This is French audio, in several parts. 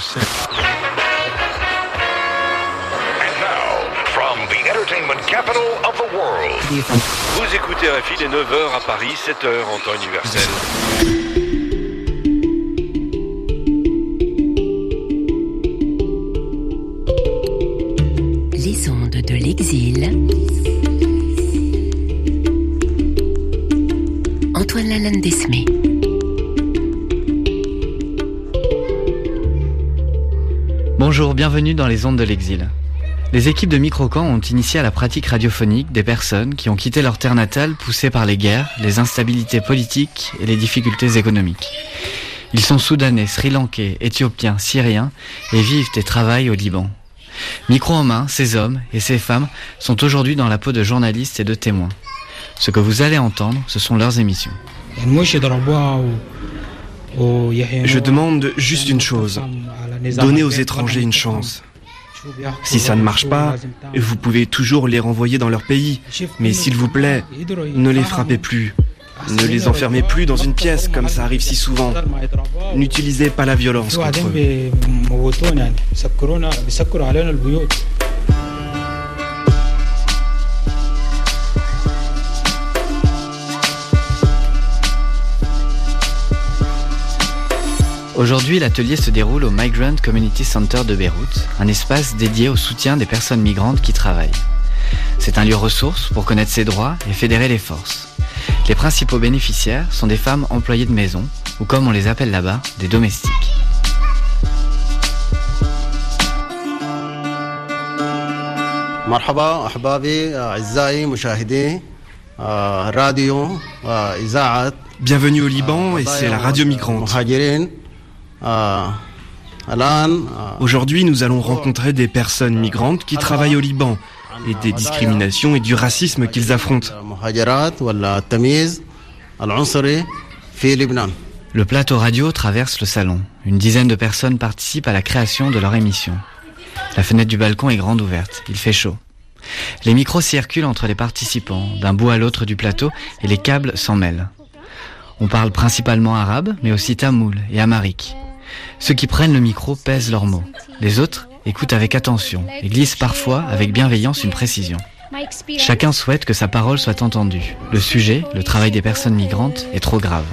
From the entertainment capital of the world. Vous écoutez RFI les 9h à Paris, 7h en temps universel. Les ondes de l'exil. Antoine Lalanne Desmé. Bonjour, bienvenue dans les ondes de l'exil. Les équipes de Microcamp ont initié à la pratique radiophonique des personnes qui ont quitté leur terre natale poussées par les guerres, les instabilités politiques et les difficultés économiques. Ils sont soudanais, sri-lankais, éthiopiens, syriens et vivent et travaillent au Liban. Micro en main, ces hommes et ces femmes sont aujourd'hui dans la peau de journalistes et de témoins. Ce que vous allez entendre, ce sont leurs émissions. Je demande juste une chose. Donnez aux étrangers une chance. Si ça ne marche pas, vous pouvez toujours les renvoyer dans leur pays. Mais s'il vous plaît, ne les frappez plus. Ne les enfermez plus dans une pièce comme ça arrive si souvent. N'utilisez pas la violence contre eux. Aujourd'hui, l'atelier se déroule au Migrant Community Center de Beyrouth, un espace dédié au soutien des personnes migrantes qui travaillent. C'est un lieu ressource pour connaître ses droits et fédérer les forces. Les principaux bénéficiaires sont des femmes employées de maison, ou comme on les appelle là-bas, des domestiques. مرحبا احبابي اعزائي مشاهدي راديو اذاعه Bienvenue au Liban et c'est la radio migrante. Aujourd'hui, nous allons rencontrer des personnes migrantes qui travaillent au Liban et des discriminations et du racisme qu'ils affrontent. Le plateau radio traverse le salon. Une dizaine de personnes participent à la création de leur émission. La fenêtre du balcon est grande ouverte. Il fait chaud. Les micros circulent entre les participants, d'un bout à l'autre du plateau, et les câbles s'en mêlent. On parle principalement arabe, mais aussi tamoul et amharique. Ceux qui prennent le micro pèsent leurs mots. Les autres écoutent avec attention et glissent parfois avec bienveillance une précision. Chacun souhaite que sa parole soit entendue. Le sujet, le travail des personnes migrantes, est trop grave.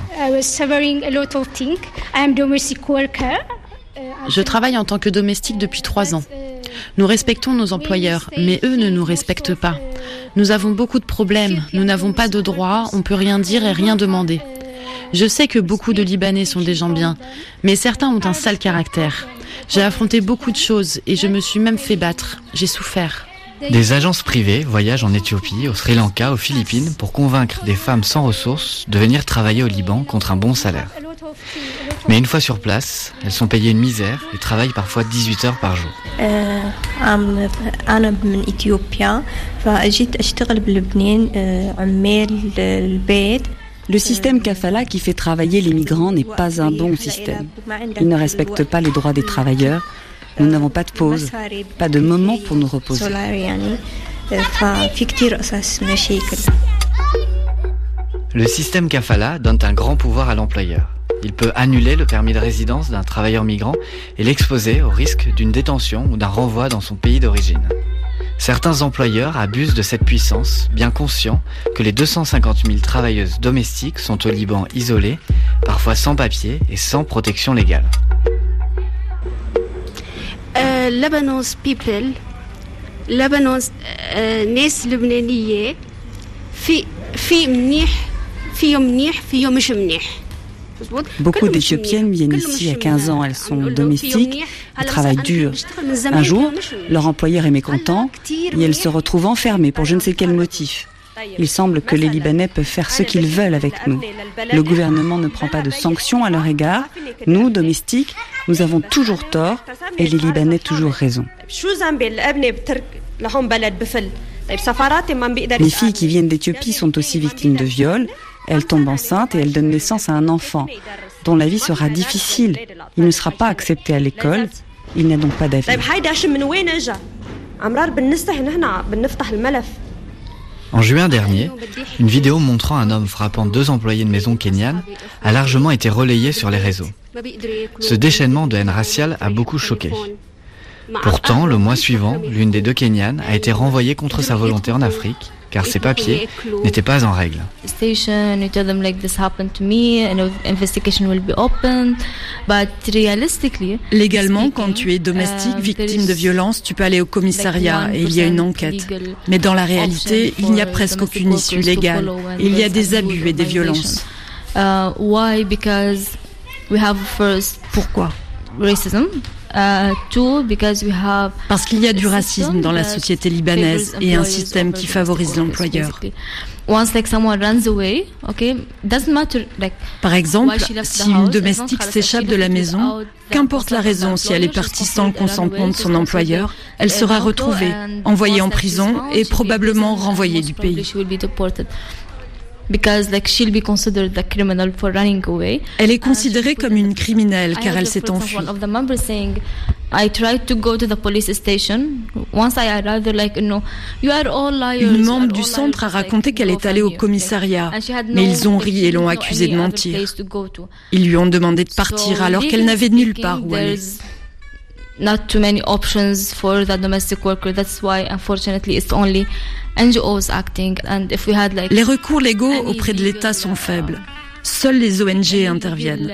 Je travaille en tant que domestique depuis trois ans. Nous respectons nos employeurs, mais eux ne nous respectent pas. Nous avons beaucoup de problèmes, nous n'avons pas de droits, on peut rien dire et rien demander. Je sais que beaucoup de Libanais sont des gens bien, mais certains ont un sale caractère. J'ai affronté beaucoup de choses et je me suis même fait battre. J'ai souffert. Des agences privées voyagent en Éthiopie, au Sri Lanka, aux Philippines pour convaincre des femmes sans ressources de venir travailler au Liban contre un bon salaire. Mais une fois sur place, elles sont payées une misère et travaillent parfois 18 heures par jour. Le système kafala qui fait travailler les migrants n'est pas un bon système. Il ne respecte pas les droits des travailleurs. Nous n'avons pas de pause, pas de moment pour nous reposer. Le système kafala donne un grand pouvoir à l'employeur. Il peut annuler le permis de résidence d'un travailleur migrant et l'exposer au risque d'une détention ou d'un renvoi dans son pays d'origine. Certains employeurs abusent de cette puissance, bien conscients que les 250 000 travailleuses domestiques sont au Liban isolées, parfois sans papier et sans protection légale. لبنان's people لبنان's ناس لبنانية في في منيح فيهم منيح فيهم مش منيح Beaucoup d'Éthiopiennes viennent ici à 15 ans, elles sont domestiques, elles travaillent dur. Un jour, leur employeur est mécontent et elles se retrouvent enfermées pour je ne sais quel motif. Il semble que les Libanais peuvent faire ce qu'ils veulent avec nous. Le gouvernement ne prend pas de sanctions à leur égard. Nous, domestiques, nous avons toujours tort et les Libanais toujours raison. Les filles qui viennent d'Éthiopie sont aussi victimes de viols. Elles tombent enceintes et elles donnent naissance à un enfant dont la vie sera difficile. Il ne sera pas accepté à l'école. Il n'a donc pas d'avenir. En juin dernier, une vidéo montrant un homme frappant deux employés de maison kenyanes a largement été relayée sur les réseaux. Ce déchaînement de haine raciale a beaucoup choqué. Pourtant, le mois suivant, l'une des deux Kenyanes a été renvoyée contre sa volonté en Afrique car ses papiers n'étaient pas en règle. Légalement, quand tu es domestique, victime de violence, tu peux aller au commissariat et il y a une enquête. Mais dans la réalité, il n'y a presque aucune issue légale. Il y a des abus et des violences. Pourquoi? Euh, Parce qu'il y a du racisme dans la société libanaise et un système qui favorise l'employeur. Par exemple, si une domestique s'échappe de la maison, qu'importe la raison, si elle est partie sans le consentement de son employeur, elle sera retrouvée, envoyée en prison et probablement renvoyée du pays. Elle est considérée comme une criminelle car elle s'est enfuie. Une membre du centre a raconté qu'elle est allée au commissariat, mais ils ont ri et l'ont accusée de mentir. Ils lui ont demandé de partir alors qu'elle n'avait nulle part où aller. Not too many options for the domestic worker. That's why, unfortunately, it's only les recours légaux auprès de l'État sont faibles. Seules les ONG interviennent.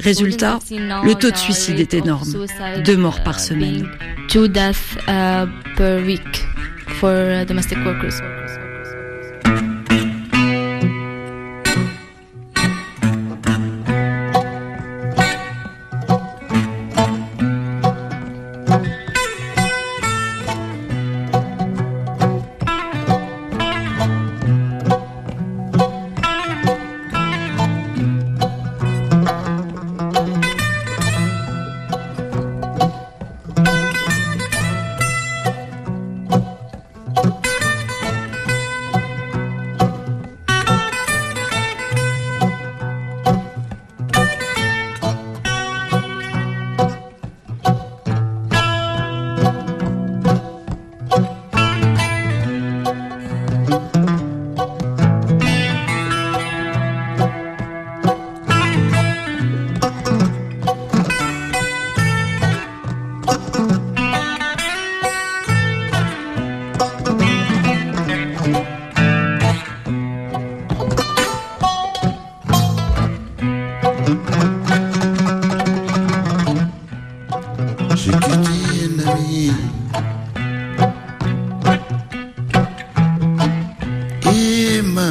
Résultat, le taux de suicide est énorme. Deux morts par semaine. Two deaths uh, per week for uh, domestic workers.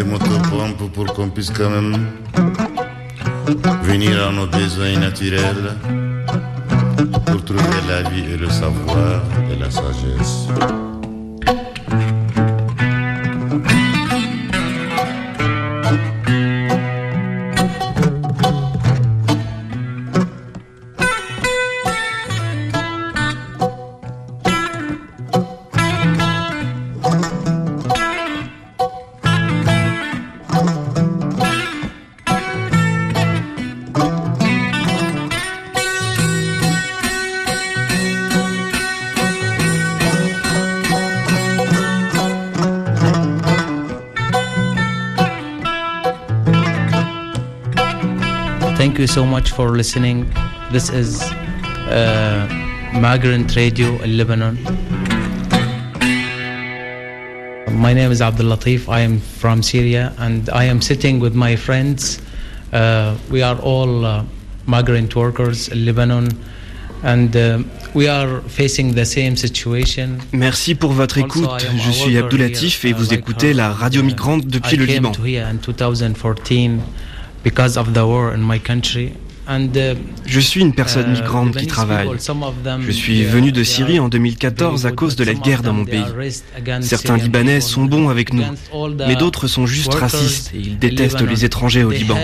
Des motopompes pour qu'on puisse quand même venir à nos besoins naturels pour trouver la vie et le savoir et la sagesse. You so much for listening. This is uh, Migrant Radio in Lebanon. My name is Abdul Latif. I am from Syria and I am sitting with my friends. Uh, we are all uh, migrant workers in Lebanon and uh, we are facing the same situation. Merci pour votre écoute. Je suis Abdul Latif et vous écoutez la radio migrante depuis le Liban. Because of the war in my country Je suis une personne migrante qui travaille. Je suis venu de Syrie en 2014 à cause de la guerre dans mon pays. Certains Libanais sont bons avec nous, mais d'autres sont juste racistes et ils détestent les étrangers au Liban.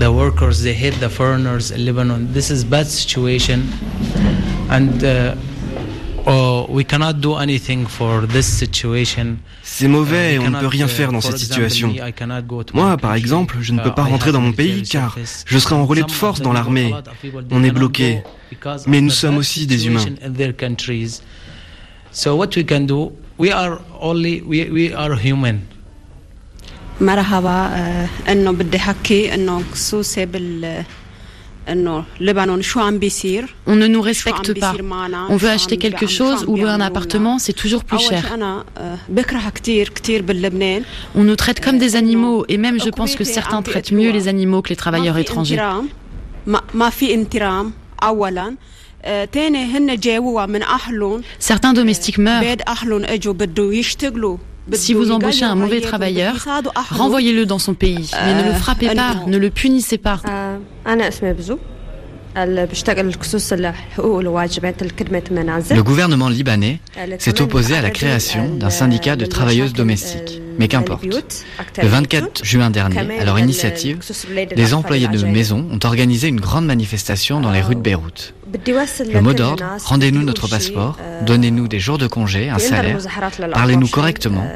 The workers, they hate the foreigners in Lebanon. This is bad situation, and C'est mauvais et on ne peut rien faire dans cette situation. Moi, par exemple, je ne peux pas rentrer dans mon pays car je serai enrôlé de force dans l'armée. On est bloqué. Mais nous sommes aussi des humains. So what we can do, we are only we, we are human. مرحبا انه بدي حكي انه خصوصي بال On ne nous respecte pas. On veut acheter quelque chose ou louer un appartement, c'est toujours plus cher. On nous traite comme des animaux et même je pense que certains traitent mieux les animaux que les travailleurs étrangers. Certains domestiques meurent. Si vous embauchez un mauvais travailleur, renvoyez-le dans son pays, mais ne le frappez pas, ne le punissez pas. Le gouvernement libanais s'est opposé à la création d'un syndicat de travailleuses domestiques. Mais qu'importe. Le 24 juin dernier, à leur initiative, les employés de maison ont organisé une grande manifestation dans les rues de Beyrouth. Le mot d'ordre, rendez-nous notre passeport, donnez-nous des jours de congé, un salaire, parlez-nous correctement,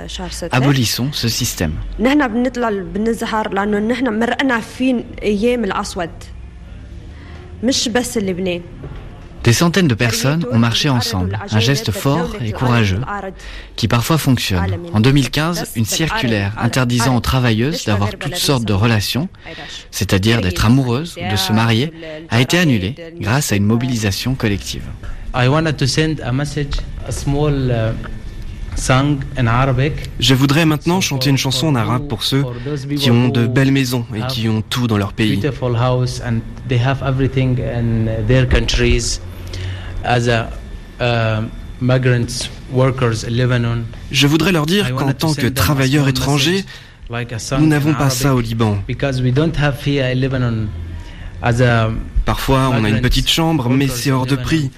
abolissons ce système. Des centaines de personnes ont marché ensemble, un geste fort et courageux qui parfois fonctionne. En 2015, une circulaire interdisant aux travailleuses d'avoir toutes sortes de relations, c'est-à-dire d'être amoureuses ou de se marier, a été annulée grâce à une mobilisation collective. Je voudrais maintenant chanter une chanson en arabe pour ceux qui ont de belles maisons et qui ont tout dans leur pays. Je voudrais leur dire qu'en tant que travailleurs étrangers, nous n'avons pas ça au Liban. Parfois, on a une petite chambre, mais c'est hors de prix.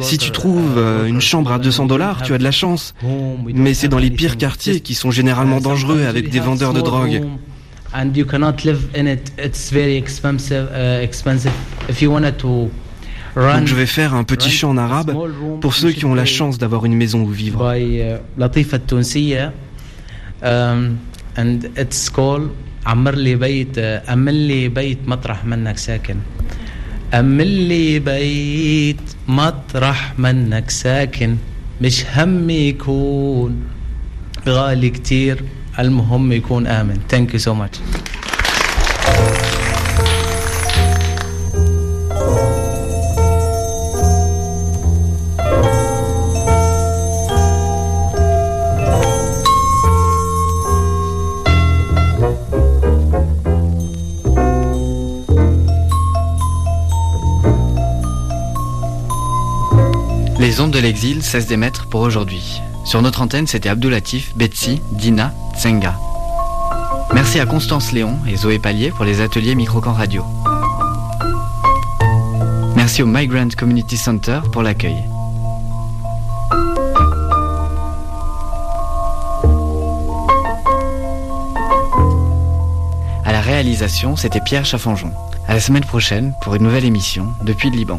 Si tu trouves euh, une chambre à 200 dollars, tu as de la chance. Mais c'est dans les pires quartiers qui sont généralement dangereux avec des vendeurs de drogue. Donc je vais faire un petit chant en arabe pour ceux qui ont la chance d'avoir une maison où vivre. and it's called عمر لي بيت أمن لي بيت مطرح منك ساكن. أمن لي بيت مطرح منك ساكن. مش هم يكون غالي كتير المهم يكون آمن. Thank you so much. L'exil cessent d'émettre pour aujourd'hui. Sur notre antenne, c'était Abdoulatif, Betsy, Dina, Tsenga. Merci à Constance Léon et Zoé Pallier pour les ateliers Microcan Radio. Merci au Migrant Community Center pour l'accueil. À la réalisation, c'était Pierre Chaffanjon. À la semaine prochaine pour une nouvelle émission depuis le Liban.